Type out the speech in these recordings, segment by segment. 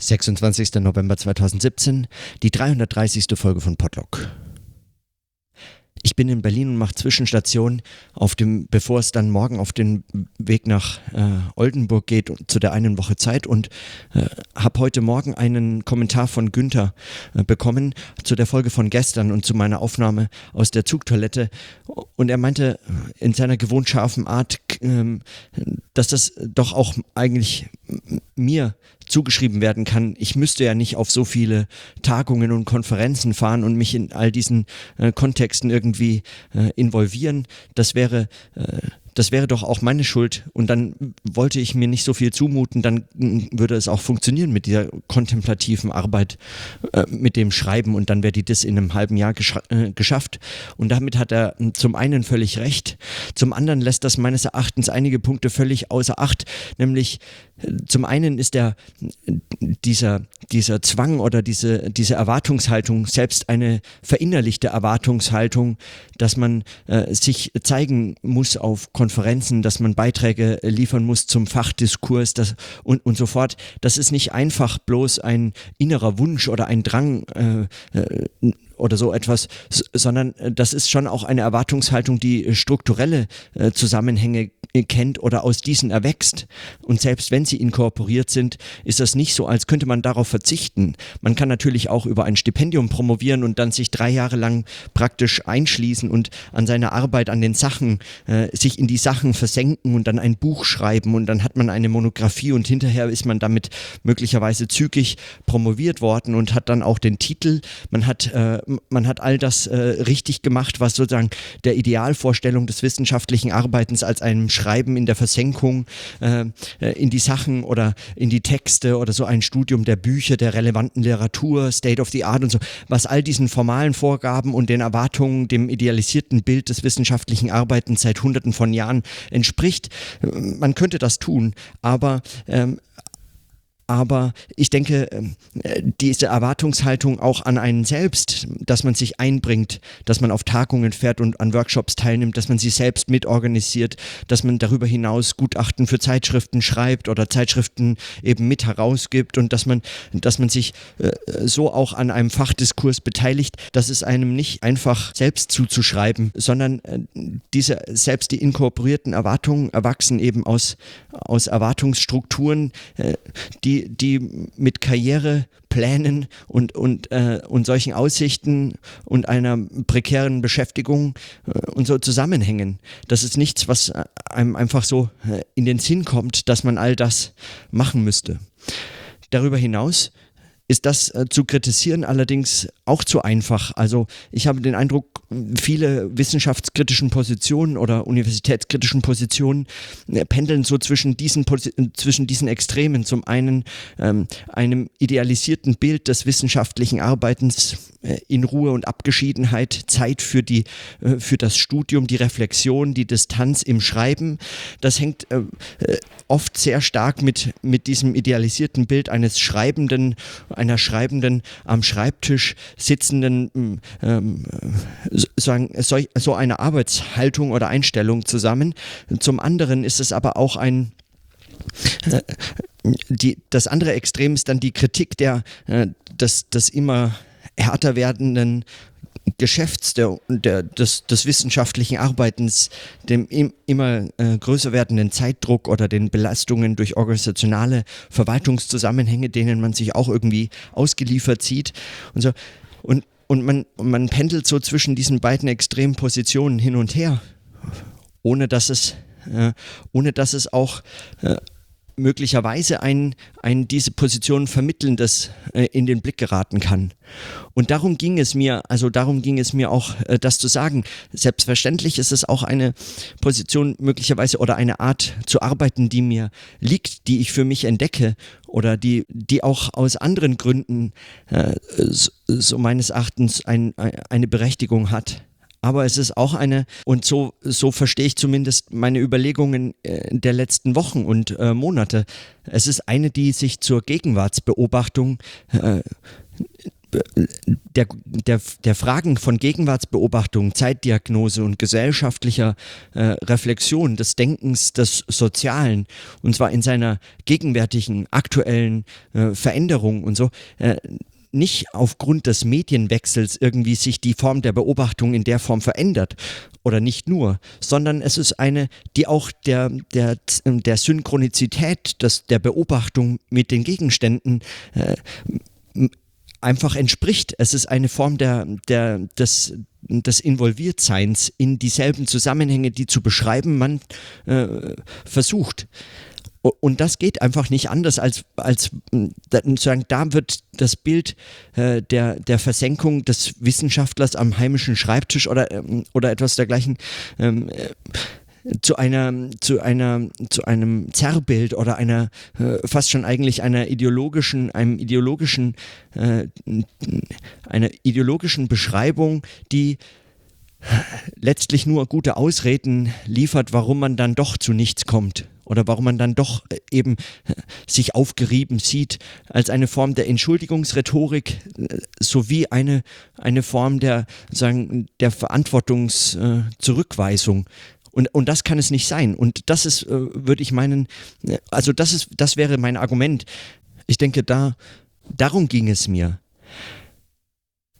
26. November 2017, die 330. Folge von Podlock. Ich bin in Berlin und mache Zwischenstation auf dem, bevor es dann morgen auf den Weg nach äh, Oldenburg geht zu der einen Woche Zeit und äh, habe heute Morgen einen Kommentar von Günther äh, bekommen zu der Folge von gestern und zu meiner Aufnahme aus der Zugtoilette und er meinte in seiner gewohnt scharfen Art, ähm, dass das doch auch eigentlich mir zugeschrieben werden kann. Ich müsste ja nicht auf so viele Tagungen und Konferenzen fahren und mich in all diesen äh, Kontexten irgendwie äh, involvieren. Das wäre äh, das wäre doch auch meine Schuld und dann wollte ich mir nicht so viel zumuten, dann würde es auch funktionieren mit dieser kontemplativen Arbeit, äh, mit dem Schreiben und dann wäre die das in einem halben Jahr äh, geschafft. Und damit hat er zum einen völlig recht, zum anderen lässt das meines Erachtens einige Punkte völlig außer Acht, nämlich äh, zum einen ist der, dieser, dieser Zwang oder diese, diese Erwartungshaltung selbst eine verinnerlichte Erwartungshaltung, dass man äh, sich zeigen muss auf Konferenzen dass man Beiträge äh, liefern muss zum Fachdiskurs das, und, und so fort. Das ist nicht einfach bloß ein innerer Wunsch oder ein Drang äh, äh, oder so etwas, sondern äh, das ist schon auch eine Erwartungshaltung, die strukturelle äh, Zusammenhänge kennt oder aus diesen erwächst. Und selbst wenn sie inkorporiert sind, ist das nicht so, als könnte man darauf verzichten. Man kann natürlich auch über ein Stipendium promovieren und dann sich drei Jahre lang praktisch einschließen und an seiner Arbeit, an den Sachen, äh, sich in die Sachen versenken und dann ein Buch schreiben und dann hat man eine Monographie und hinterher ist man damit möglicherweise zügig promoviert worden und hat dann auch den Titel. Man hat, äh, man hat all das äh, richtig gemacht, was sozusagen der Idealvorstellung des wissenschaftlichen Arbeitens als einem Schreiben in der Versenkung äh, äh, in die Sachen oder in die Texte oder so ein Studium der Bücher, der relevanten Literatur, State of the Art und so, was all diesen formalen Vorgaben und den Erwartungen, dem idealisierten Bild des wissenschaftlichen Arbeitens seit Hunderten von Jahren entspricht. Man könnte das tun, aber ähm, aber ich denke, ähm, diese Erwartungshaltung auch an einen selbst, dass man sich einbringt, dass man auf Tagungen fährt und an Workshops teilnimmt, dass man sie selbst mitorganisiert, dass man darüber hinaus Gutachten für Zeitschriften schreibt oder Zeitschriften eben mit herausgibt und dass man, dass man sich äh, so auch an einem Fachdiskurs beteiligt, dass es einem nicht einfach selbst zuzuschreiben, sondern äh, diese selbst die inkorporierten Erwartungen erwachsen eben aus, aus Erwartungsstrukturen, äh, die mit Karriereplänen und, und, äh, und solchen Aussichten und einer prekären Beschäftigung äh, und so zusammenhängen. Das ist nichts, was einem einfach so äh, in den Sinn kommt, dass man all das machen müsste. Darüber hinaus ist das äh, zu kritisieren allerdings auch zu einfach. Also ich habe den Eindruck, viele wissenschaftskritischen Positionen oder universitätskritischen Positionen äh, pendeln so zwischen diesen, zwischen diesen Extremen. Zum einen ähm, einem idealisierten Bild des wissenschaftlichen Arbeitens äh, in Ruhe und Abgeschiedenheit, Zeit für, die, äh, für das Studium, die Reflexion, die Distanz im Schreiben. Das hängt äh, oft sehr stark mit, mit diesem idealisierten Bild eines Schreibenden, einer Schreibenden am Schreibtisch sitzenden, mm, ähm, sagen, so, so eine Arbeitshaltung oder Einstellung zusammen. Zum anderen ist es aber auch ein die, das andere Extrem ist dann die Kritik der, des, des immer härter werdenden Geschäfts, der, der, des, des wissenschaftlichen Arbeitens, dem im, immer äh, größer werdenden Zeitdruck oder den Belastungen durch organisationale Verwaltungszusammenhänge, denen man sich auch irgendwie ausgeliefert sieht und so. Und, und man, man pendelt so zwischen diesen beiden extremen Positionen hin und her, ohne dass es, äh, ohne dass es auch äh, möglicherweise ein, ein diese Position vermittelndes äh, in den Blick geraten kann. Und darum ging es mir, also darum ging es mir auch, äh, das zu sagen. Selbstverständlich ist es auch eine Position möglicherweise oder eine Art zu arbeiten, die mir liegt, die ich für mich entdecke oder die, die auch aus anderen Gründen äh, so, so meines Erachtens ein, eine Berechtigung hat aber es ist auch eine, und so, so verstehe ich zumindest meine Überlegungen äh, der letzten Wochen und äh, Monate. Es ist eine, die sich zur Gegenwartsbeobachtung äh, der, der, der Fragen von Gegenwartsbeobachtung, Zeitdiagnose und gesellschaftlicher äh, Reflexion des Denkens des Sozialen, und zwar in seiner gegenwärtigen, aktuellen äh, Veränderung und so, äh, nicht aufgrund des Medienwechsels irgendwie sich die Form der Beobachtung in der Form verändert oder nicht nur, sondern es ist eine, die auch der, der, der Synchronizität des, der Beobachtung mit den Gegenständen äh, einfach entspricht. Es ist eine Form der, der, des, des Involviertseins in dieselben Zusammenhänge, die zu beschreiben man äh, versucht. Und das geht einfach nicht anders, als, als sagen, da wird das Bild äh, der, der Versenkung des Wissenschaftlers am heimischen Schreibtisch oder, ähm, oder etwas dergleichen ähm, äh, zu einer, zu einer, zu einem Zerrbild oder einer äh, fast schon eigentlich einer ideologischen, einem ideologischen, äh, einer ideologischen Beschreibung, die letztlich nur gute Ausreden liefert, warum man dann doch zu nichts kommt oder warum man dann doch äh, eben äh, sich aufgerieben sieht als eine Form der Entschuldigungsrhetorik äh, sowie eine, eine Form der, sagen, der Verantwortungszurückweisung. Und, und das kann es nicht sein. Und das ist, würde ich meinen, also das ist, das wäre mein Argument. Ich denke, da, darum ging es mir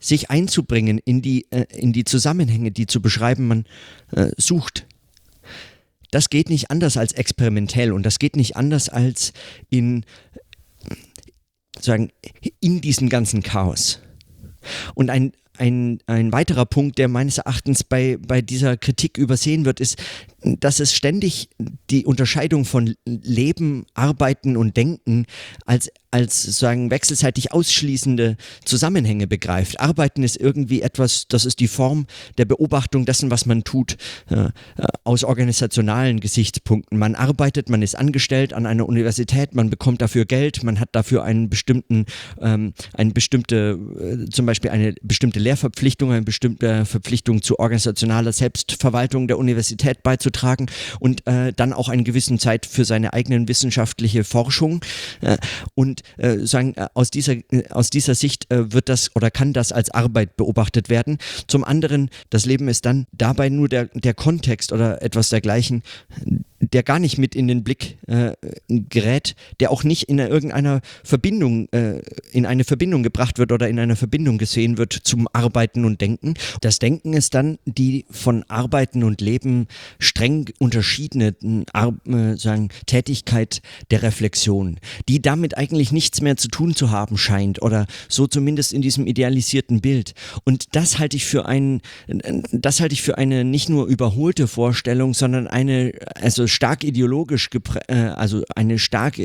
sich einzubringen in die, in die Zusammenhänge, die zu beschreiben man äh, sucht das geht nicht anders als experimentell und das geht nicht anders als in, sagen, in diesem ganzen Chaos. Und ein, ein, ein weiterer Punkt, der meines Erachtens bei, bei dieser Kritik übersehen wird, ist, dass es ständig die Unterscheidung von Leben, Arbeiten und Denken als als sozusagen wechselseitig ausschließende Zusammenhänge begreift. Arbeiten ist irgendwie etwas, das ist die Form der Beobachtung dessen, was man tut, äh, aus organisationalen Gesichtspunkten. Man arbeitet, man ist angestellt an einer Universität, man bekommt dafür Geld, man hat dafür einen bestimmten, ähm, eine bestimmte, äh, zum Beispiel eine bestimmte Lehrverpflichtung, eine bestimmte Verpflichtung zu organisationaler Selbstverwaltung der Universität beizutragen und äh, dann auch eine gewisse Zeit für seine eigenen wissenschaftliche Forschung. Äh, und äh, sagen, äh, aus dieser, äh, aus dieser Sicht äh, wird das oder kann das als Arbeit beobachtet werden. Zum anderen, das Leben ist dann dabei nur der, der Kontext oder etwas dergleichen, der gar nicht mit in den Blick äh, gerät, der auch nicht in irgendeiner Verbindung, äh, in eine Verbindung gebracht wird oder in einer Verbindung gesehen wird zum Arbeiten und Denken. Das Denken ist dann die von Arbeiten und Leben streng unterschiedene äh, sagen, Tätigkeit der Reflexion, die damit eigentlich nichts mehr zu tun zu haben scheint oder so zumindest in diesem idealisierten Bild. Und das halte ich für ein, das halte ich für eine nicht nur überholte Vorstellung, sondern eine, also stark ideologisch, äh, also eine stark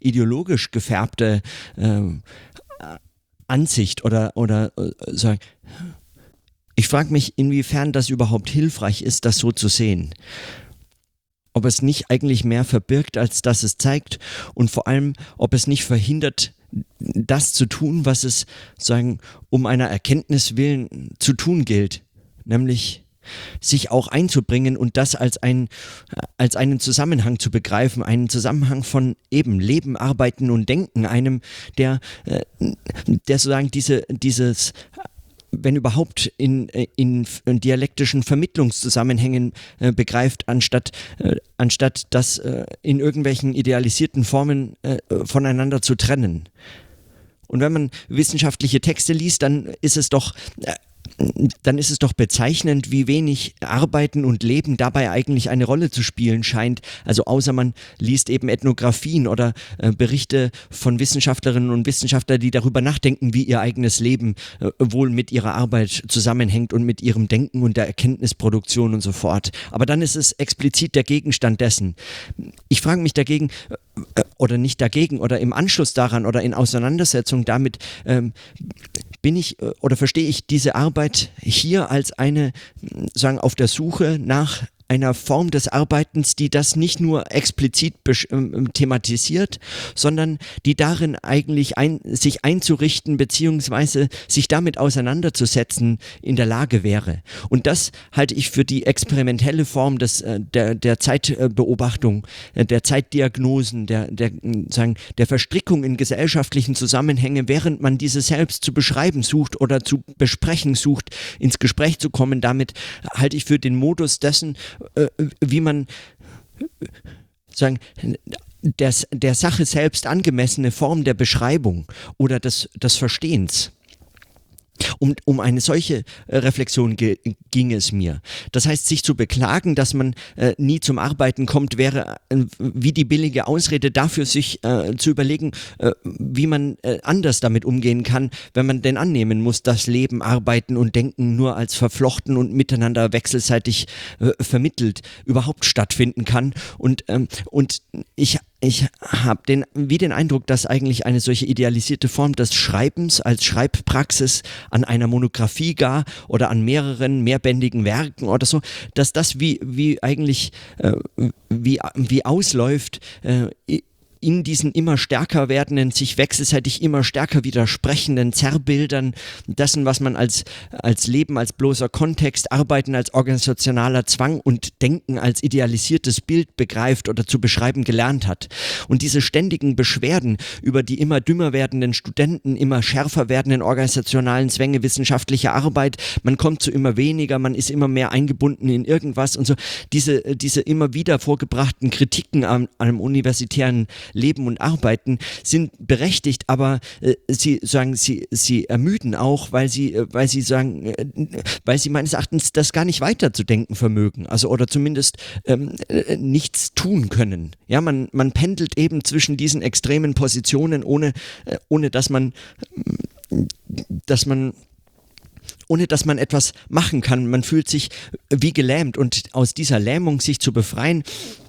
ideologisch gefärbte äh, Ansicht oder, oder äh, sagen. Ich frage mich, inwiefern das überhaupt hilfreich ist, das so zu sehen. Ob es nicht eigentlich mehr verbirgt, als dass es zeigt und vor allem, ob es nicht verhindert, das zu tun, was es sagen, um einer Erkenntnis willen zu tun gilt, nämlich sich auch einzubringen und das als, ein, als einen Zusammenhang zu begreifen, einen Zusammenhang von eben Leben, Arbeiten und Denken, einem, der, äh, der sozusagen diese, dieses wenn überhaupt in, in, in dialektischen Vermittlungszusammenhängen äh, begreift, anstatt, äh, anstatt das äh, in irgendwelchen idealisierten Formen äh, voneinander zu trennen. Und wenn man wissenschaftliche Texte liest, dann ist es doch äh, dann ist es doch bezeichnend, wie wenig Arbeiten und Leben dabei eigentlich eine Rolle zu spielen scheint. Also außer man liest eben Ethnografien oder äh, Berichte von Wissenschaftlerinnen und Wissenschaftlern, die darüber nachdenken, wie ihr eigenes Leben äh, wohl mit ihrer Arbeit zusammenhängt und mit ihrem Denken und der Erkenntnisproduktion und so fort. Aber dann ist es explizit der Gegenstand dessen. Ich frage mich dagegen, oder nicht dagegen, oder im Anschluss daran oder in Auseinandersetzung damit, ähm, bin ich äh, oder verstehe ich diese Arbeit hier als eine, sagen, auf der Suche nach einer Form des Arbeitens, die das nicht nur explizit ähm, thematisiert, sondern die darin eigentlich ein, sich einzurichten beziehungsweise sich damit auseinanderzusetzen in der Lage wäre. Und das halte ich für die experimentelle Form des, äh, der, der Zeitbeobachtung, äh, der Zeitdiagnosen, der, der, sagen, der Verstrickung in gesellschaftlichen Zusammenhänge, während man diese selbst zu beschreiben sucht oder zu besprechen sucht, ins Gespräch zu kommen. Damit halte ich für den Modus dessen, wie man sagen, der, der Sache selbst angemessene Form der Beschreibung oder des, des Verstehens. Um, um eine solche äh, Reflexion ging es mir. Das heißt, sich zu beklagen, dass man äh, nie zum Arbeiten kommt, wäre äh, wie die billige Ausrede dafür, sich äh, zu überlegen, äh, wie man äh, anders damit umgehen kann, wenn man denn annehmen muss, dass Leben, Arbeiten und Denken nur als verflochten und miteinander wechselseitig vermittelt überhaupt stattfinden kann. Und, ähm, und ich ich habe den, wie den Eindruck, dass eigentlich eine solche idealisierte Form des Schreibens als Schreibpraxis an einer Monographie gar oder an mehreren mehrbändigen Werken oder so, dass das wie, wie eigentlich äh, wie, wie ausläuft äh, in diesen immer stärker werdenden, sich wechselseitig immer stärker widersprechenden Zerrbildern dessen, was man als, als Leben, als bloßer Kontext, Arbeiten als organisationaler Zwang und Denken als idealisiertes Bild begreift oder zu beschreiben gelernt hat. Und diese ständigen Beschwerden über die immer dümmer werdenden Studenten, immer schärfer werdenden organisationalen Zwänge wissenschaftlicher Arbeit, man kommt zu immer weniger, man ist immer mehr eingebunden in irgendwas und so, diese, diese immer wieder vorgebrachten Kritiken am, am universitären leben und arbeiten, sind berechtigt, aber äh, sie sagen, sie, sie ermüden auch, weil sie, äh, weil sie sagen, äh, weil sie meines Erachtens das gar nicht weiterzudenken vermögen, also oder zumindest ähm, äh, nichts tun können. Ja, man, man pendelt eben zwischen diesen extremen Positionen, ohne, äh, ohne dass man, dass man ohne dass man etwas machen kann. Man fühlt sich wie gelähmt und aus dieser Lähmung sich zu befreien,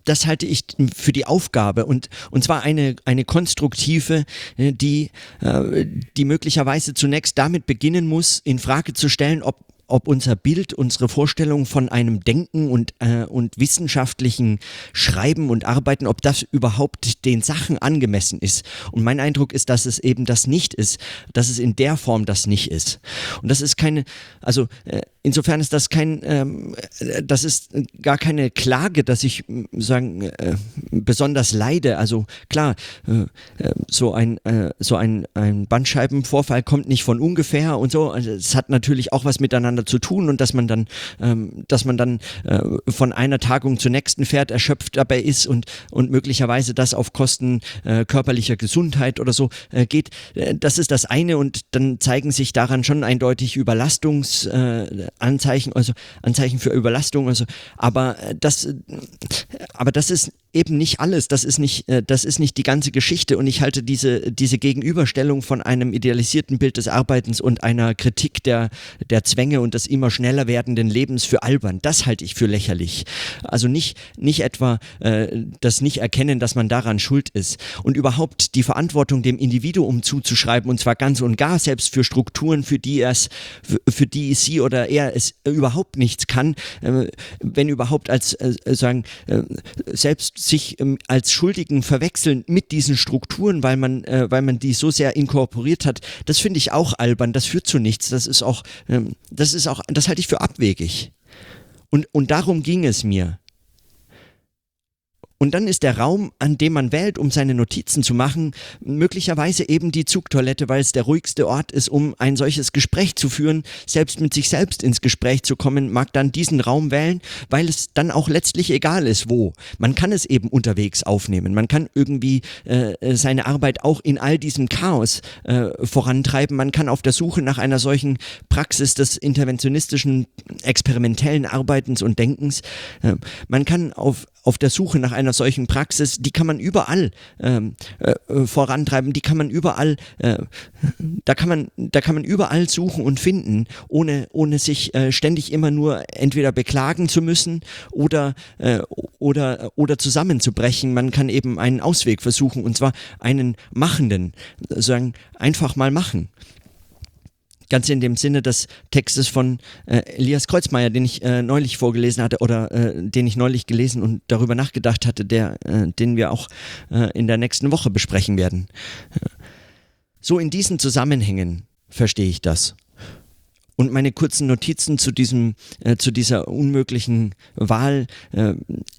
das halte ich für die Aufgabe und, und zwar eine, eine konstruktive, äh, die, äh, die möglicherweise zunächst damit beginnen muss, in Frage zu stellen, ob ob unser Bild, unsere Vorstellung von einem Denken und, äh, und wissenschaftlichen Schreiben und Arbeiten, ob das überhaupt den Sachen angemessen ist. Und mein Eindruck ist, dass es eben das nicht ist, dass es in der Form das nicht ist. Und das ist keine, also äh, insofern ist das kein, ähm, das ist gar keine Klage, dass ich sagen äh, besonders leide. Also klar, äh, äh so ein äh, so ein, ein Bandscheibenvorfall kommt nicht von ungefähr und so. Also es hat natürlich auch was miteinander zu tun und dass man dann, ähm, dass man dann äh, von einer Tagung zur nächsten fährt, erschöpft dabei ist und, und möglicherweise das auf Kosten äh, körperlicher Gesundheit oder so äh, geht. Äh, das ist das eine und dann zeigen sich daran schon eindeutig Überlastungsanzeichen, also Anzeichen für Überlastung. Also, aber äh, das, äh, aber das ist eben nicht alles, das ist nicht, äh, das ist nicht die ganze Geschichte und ich halte diese, diese Gegenüberstellung von einem idealisierten Bild des Arbeitens und einer Kritik der, der Zwänge und des immer schneller werdenden Lebens für albern. Das halte ich für lächerlich. Also nicht, nicht etwa äh, das Nicht-Erkennen, dass man daran schuld ist und überhaupt die Verantwortung dem Individuum zuzuschreiben und zwar ganz und gar selbst für Strukturen, für die es, für die sie oder er es überhaupt nichts kann, äh, wenn überhaupt als äh, sagen, äh, selbst sich ähm, als Schuldigen verwechseln mit diesen Strukturen, weil man, äh, weil man die so sehr inkorporiert hat, das finde ich auch albern, das führt zu nichts. Das ist auch, ähm, das ist auch, das halte ich für abwegig. Und, und darum ging es mir. Und dann ist der Raum, an dem man wählt, um seine Notizen zu machen, möglicherweise eben die Zugtoilette, weil es der ruhigste Ort ist, um ein solches Gespräch zu führen. Selbst mit sich selbst ins Gespräch zu kommen, mag dann diesen Raum wählen, weil es dann auch letztlich egal ist, wo. Man kann es eben unterwegs aufnehmen. Man kann irgendwie äh, seine Arbeit auch in all diesem Chaos äh, vorantreiben. Man kann auf der Suche nach einer solchen Praxis des interventionistischen, experimentellen Arbeitens und Denkens, äh, man kann auf, auf der Suche nach einer solchen Praxis, die kann man überall ähm, äh, vorantreiben, die kann man überall, äh, da kann man, da kann man überall suchen und finden, ohne, ohne sich äh, ständig immer nur entweder beklagen zu müssen oder, äh, oder, oder zusammenzubrechen. Man kann eben einen Ausweg versuchen und zwar einen machenden, sagen, einfach mal machen Ganz in dem Sinne des Textes von äh, Elias Kreuzmeier, den ich äh, neulich vorgelesen hatte oder äh, den ich neulich gelesen und darüber nachgedacht hatte, der, äh, den wir auch äh, in der nächsten Woche besprechen werden. So in diesen Zusammenhängen verstehe ich das. Und meine kurzen Notizen zu, diesem, äh, zu dieser unmöglichen Wahl äh,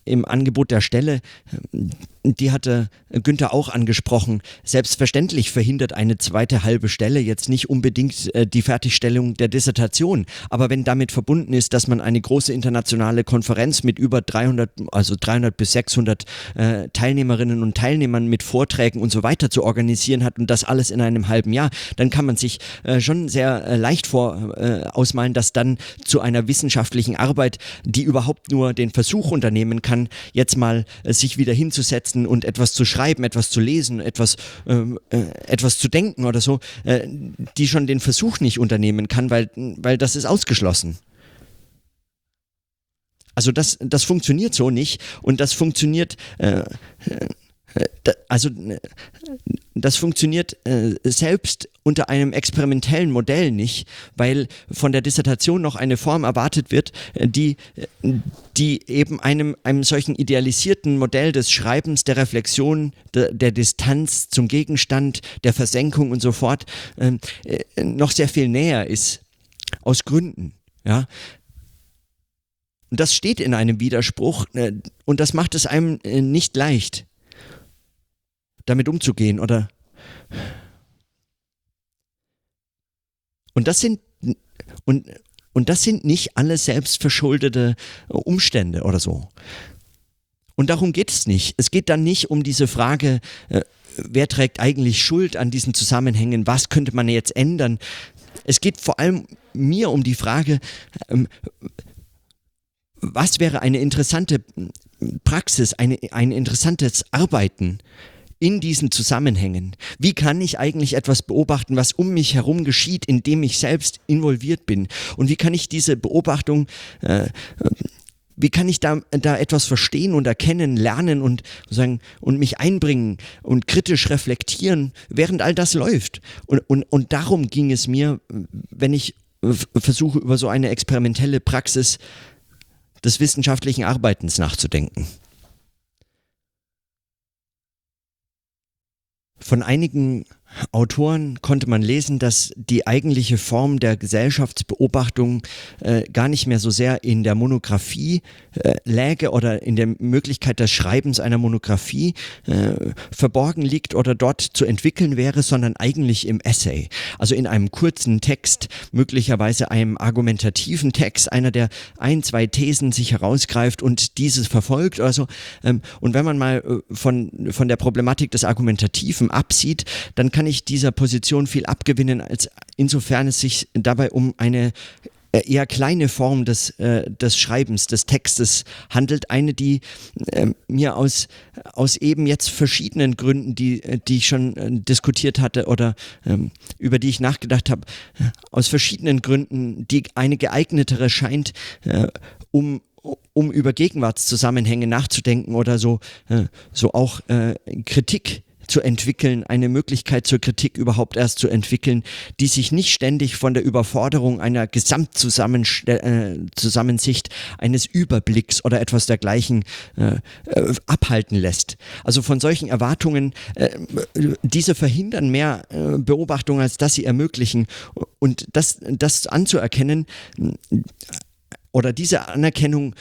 im Angebot der Stelle, äh, die hatte Günther auch angesprochen. Selbstverständlich verhindert eine zweite halbe Stelle jetzt nicht unbedingt äh, die Fertigstellung der Dissertation. Aber wenn damit verbunden ist, dass man eine große internationale Konferenz mit über 300, also 300 bis 600 äh, Teilnehmerinnen und Teilnehmern mit Vorträgen und so weiter zu organisieren hat und das alles in einem halben Jahr, dann kann man sich äh, schon sehr äh, leicht vor äh, ausmalen, dass dann zu einer wissenschaftlichen Arbeit, die überhaupt nur den Versuch unternehmen kann, jetzt mal sich wieder hinzusetzen hinsetzen und etwas zu schreiben, etwas zu lesen, etwas, ähm, äh, etwas zu denken oder so, äh, die schon den Versuch nicht unternehmen kann, weil, weil das ist ausgeschlossen. Also das, das funktioniert so nicht und das funktioniert, äh also das funktioniert äh, selbst unter einem experimentellen Modell nicht, weil von der Dissertation noch eine Form erwartet wird, äh, die, äh, die eben einem, einem solchen idealisierten Modell des Schreibens, der Reflexion, der, der Distanz zum Gegenstand, der Versenkung und so fort äh, noch sehr viel näher ist. Aus Gründen. Ja, und das steht in einem Widerspruch äh, und das macht es einem äh, nicht leicht damit umzugehen oder und das sind und und das sind nicht alle selbstverschuldete Umstände oder so. Und darum geht es nicht. Es geht dann nicht um diese Frage, äh, wer trägt eigentlich Schuld an diesen Zusammenhängen, was könnte man jetzt ändern. Es geht vor allem mir um die Frage, ähm, was wäre eine interessante Praxis, eine, ein interessantes Arbeiten, in diesen Zusammenhängen? Wie kann ich eigentlich etwas beobachten, was um mich herum geschieht, indem ich selbst involviert bin? Und wie kann ich diese Beobachtung äh, wie kann ich da, da etwas verstehen und erkennen, lernen und, sagen, und mich einbringen und kritisch reflektieren, während all das läuft? Und, und, und darum ging es mir, wenn ich versuche, über so eine experimentelle Praxis des wissenschaftlichen Arbeitens nachzudenken. Von einigen Autoren konnte man lesen, dass die eigentliche Form der Gesellschaftsbeobachtung äh, gar nicht mehr so sehr in der Monographie äh, läge oder in der Möglichkeit des Schreibens einer Monographie äh, verborgen liegt oder dort zu entwickeln wäre, sondern eigentlich im Essay. Also in einem kurzen Text, möglicherweise einem argumentativen Text, einer, der ein, zwei Thesen sich herausgreift und dieses verfolgt oder so. Ähm, und wenn man mal äh, von, von der Problematik des Argumentativen absieht, dann kann kann ich dieser Position viel abgewinnen, als insofern es sich dabei um eine äh, eher kleine Form des, äh, des Schreibens, des Textes handelt. Eine, die äh, mir aus, aus eben jetzt verschiedenen Gründen, die, äh, die ich schon äh, diskutiert hatte oder ähm, über die ich nachgedacht habe, äh, aus verschiedenen Gründen die eine geeignetere scheint, um um über Gegenwartszusammenhänge nachzudenken oder so, so auch Kritik zu entwickeln, eine Möglichkeit zur Kritik überhaupt erst zu entwickeln, die sich nicht ständig von der Überforderung einer Gesamtzusammensicht äh, eines Überblicks oder etwas dergleichen äh, äh, abhalten lässt. Also von solchen Erwartungen, äh, diese verhindern mehr äh, Beobachtung, als dass sie ermöglichen. Und das, das anzuerkennen, oder diese Anerkennung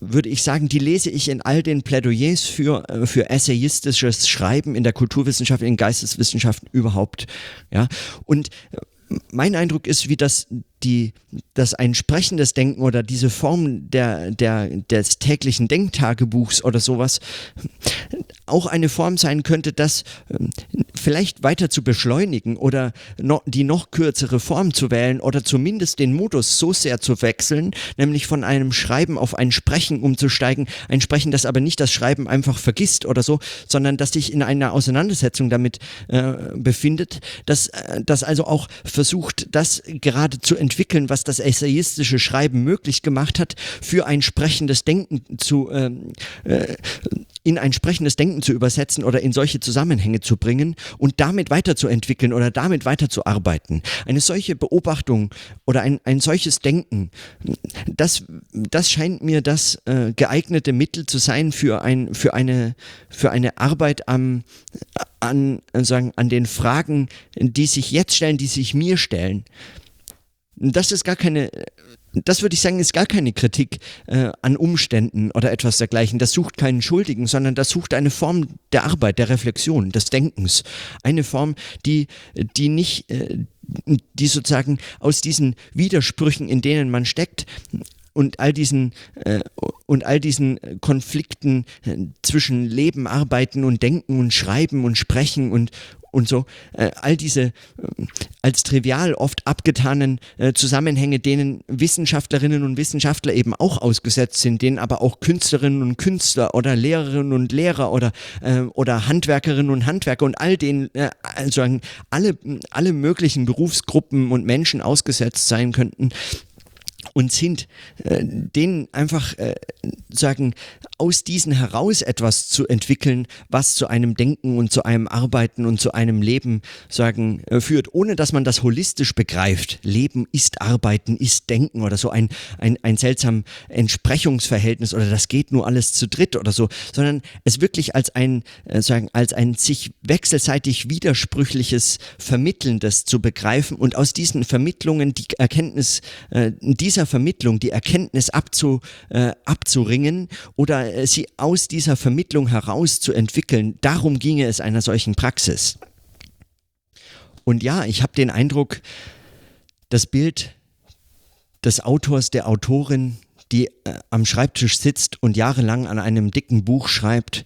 würde ich sagen, die lese ich in all den Plädoyers für, äh, für essayistisches Schreiben in der Kulturwissenschaft, in Geisteswissenschaften überhaupt. Ja? Und äh, mein Eindruck ist, wie das die, dass ein sprechendes Denken oder diese Form der, der, des täglichen Denktagebuchs oder sowas auch eine Form sein könnte, das ähm, vielleicht weiter zu beschleunigen oder noch, die noch kürzere Form zu wählen oder zumindest den Modus so sehr zu wechseln, nämlich von einem Schreiben auf ein Sprechen umzusteigen, ein Sprechen, das aber nicht das Schreiben einfach vergisst oder so, sondern das sich in einer Auseinandersetzung damit äh, befindet, dass äh, das also auch versucht, das gerade zu entwickeln, was das essayistische Schreiben möglich gemacht hat, für ein sprechendes Denken zu, ähm, äh, in ein sprechendes Denken zu übersetzen oder in solche Zusammenhänge zu bringen und damit weiterzuentwickeln oder damit weiterzuarbeiten. Eine solche Beobachtung oder ein, ein solches Denken, das, das scheint mir das äh, geeignete Mittel zu sein für, ein, für, eine, für eine Arbeit am, an, sagen, an den Fragen, die sich jetzt stellen, die sich mir stellen. Das ist gar keine das würde ich sagen, ist gar keine Kritik äh, an Umständen oder etwas dergleichen. Das sucht keinen Schuldigen, sondern das sucht eine Form der Arbeit, der Reflexion, des Denkens. Eine Form, die, die nicht, äh, die sozusagen aus diesen Widersprüchen, in denen man steckt, und all diesen äh, und all diesen Konflikten äh, zwischen Leben, Arbeiten und Denken und Schreiben und Sprechen und und so, äh, all diese äh, als trivial oft abgetanen äh, Zusammenhänge, denen Wissenschaftlerinnen und Wissenschaftler eben auch ausgesetzt sind, denen aber auch Künstlerinnen und Künstler oder Lehrerinnen und Lehrer oder, äh, oder Handwerkerinnen und Handwerker und all den, äh, also alle, alle möglichen Berufsgruppen und Menschen ausgesetzt sein könnten, und sind, äh, denen einfach äh, sagen, aus diesen heraus etwas zu entwickeln, was zu einem Denken und zu einem Arbeiten und zu einem Leben sagen äh, führt, ohne dass man das holistisch begreift. Leben ist Arbeiten, ist Denken oder so ein, ein, ein seltsam Entsprechungsverhältnis oder das geht nur alles zu dritt oder so, sondern es wirklich als ein, äh, sagen, als ein sich wechselseitig widersprüchliches Vermittelndes zu begreifen und aus diesen Vermittlungen die Erkenntnis äh, dieser Vermittlung die Erkenntnis abzu, äh, abzuringen oder äh, sie aus dieser Vermittlung heraus zu entwickeln. Darum ginge es einer solchen Praxis. Und ja, ich habe den Eindruck, das Bild des Autors, der Autorin, die äh, am Schreibtisch sitzt und jahrelang an einem dicken Buch schreibt,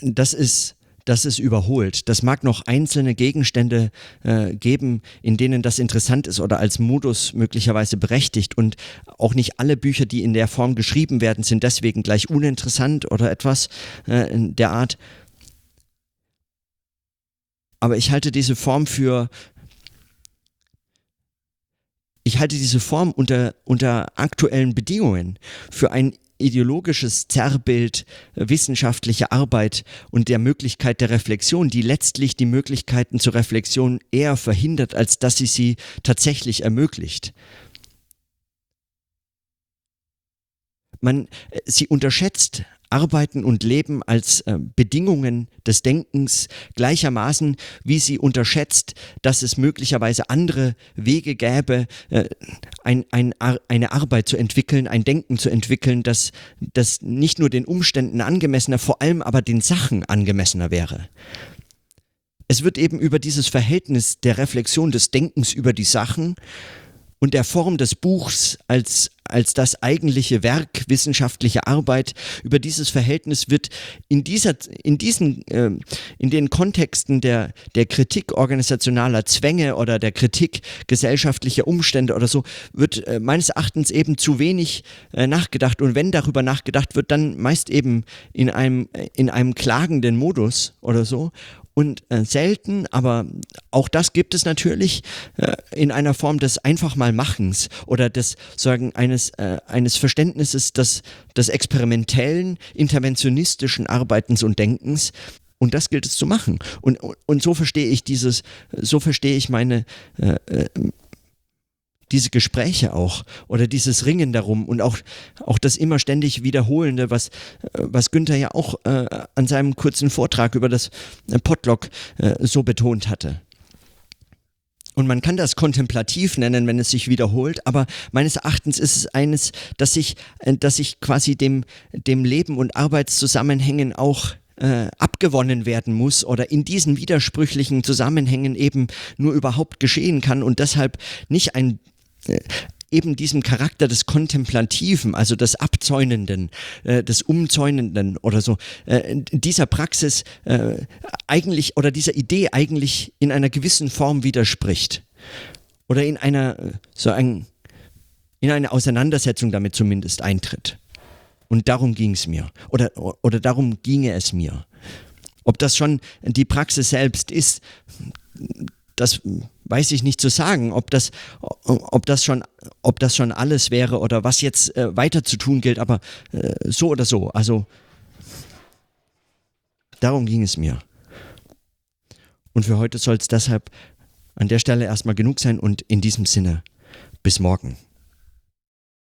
das ist das ist überholt. Das mag noch einzelne Gegenstände äh, geben, in denen das interessant ist oder als Modus möglicherweise berechtigt. Und auch nicht alle Bücher, die in der Form geschrieben werden, sind deswegen gleich uninteressant oder etwas äh, in der Art. Aber ich halte diese Form für, ich halte diese Form unter, unter aktuellen Bedingungen für ein ideologisches Zerrbild wissenschaftliche Arbeit und der Möglichkeit der Reflexion, die letztlich die Möglichkeiten zur Reflexion eher verhindert, als dass sie sie tatsächlich ermöglicht. Man, äh, sie unterschätzt Arbeiten und Leben als äh, Bedingungen des Denkens gleichermaßen, wie sie unterschätzt, dass es möglicherweise andere Wege gäbe, äh, ein, ein, eine Arbeit zu entwickeln, ein Denken zu entwickeln, das, das nicht nur den Umständen angemessener, vor allem aber den Sachen angemessener wäre. Es wird eben über dieses Verhältnis der Reflexion des Denkens über die Sachen und der Form des Buchs als, als das eigentliche Werk wissenschaftlicher Arbeit. Über dieses Verhältnis wird in, dieser, in, diesen, äh, in den Kontexten der, der Kritik organisationaler Zwänge oder der Kritik gesellschaftlicher Umstände oder so, wird äh, meines Erachtens eben zu wenig äh, nachgedacht. Und wenn darüber nachgedacht wird, dann meist eben in einem, in einem klagenden Modus oder so und äh, selten, aber auch das gibt es natürlich äh, in einer Form des einfach mal Machens oder des sagen eines äh, eines Verständnisses des, des experimentellen interventionistischen Arbeitens und Denkens. Und das gilt es zu machen. Und und so verstehe ich dieses so verstehe ich meine äh, äh, diese Gespräche auch oder dieses Ringen darum und auch, auch das immer ständig Wiederholende, was, äh, was Günther ja auch äh, an seinem kurzen Vortrag über das äh, Potlock äh, so betont hatte. Und man kann das kontemplativ nennen, wenn es sich wiederholt, aber meines Erachtens ist es eines, dass sich, äh, dass sich quasi dem, dem Leben und Arbeitszusammenhängen auch äh, abgewonnen werden muss oder in diesen widersprüchlichen Zusammenhängen eben nur überhaupt geschehen kann und deshalb nicht ein eben diesem Charakter des Kontemplativen, also des Abzäunenden, äh, des Umzäunenden oder so, äh, dieser Praxis äh, eigentlich oder dieser Idee eigentlich in einer gewissen Form widerspricht. Oder in einer, äh, so ein, in eine Auseinandersetzung damit zumindest eintritt. Und darum ging es mir. Oder, oder darum ginge es mir. Ob das schon die Praxis selbst ist, das weiß ich nicht zu sagen, ob das, ob das schon, ob das schon alles wäre oder was jetzt äh, weiter zu tun gilt, aber äh, so oder so. Also Darum ging es mir. Und für heute soll es deshalb an der Stelle erstmal genug sein und in diesem Sinne, bis morgen.